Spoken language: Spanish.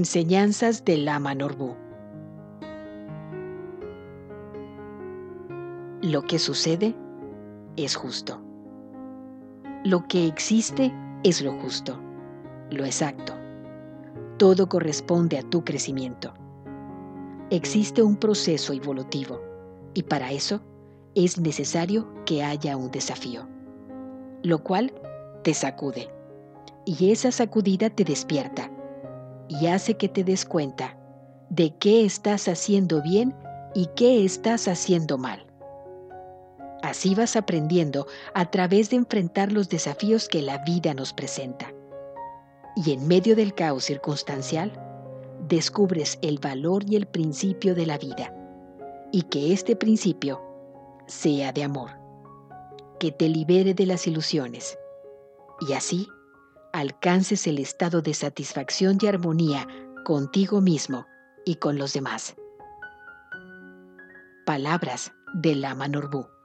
Enseñanzas de Lama Norbu. Lo que sucede es justo. Lo que existe es lo justo, lo exacto. Todo corresponde a tu crecimiento. Existe un proceso evolutivo y para eso es necesario que haya un desafío, lo cual te sacude y esa sacudida te despierta y hace que te des cuenta de qué estás haciendo bien y qué estás haciendo mal. Así vas aprendiendo a través de enfrentar los desafíos que la vida nos presenta. Y en medio del caos circunstancial, descubres el valor y el principio de la vida. Y que este principio sea de amor, que te libere de las ilusiones. Y así alcances el estado de satisfacción y armonía contigo mismo y con los demás. Palabras de Lama Norbu.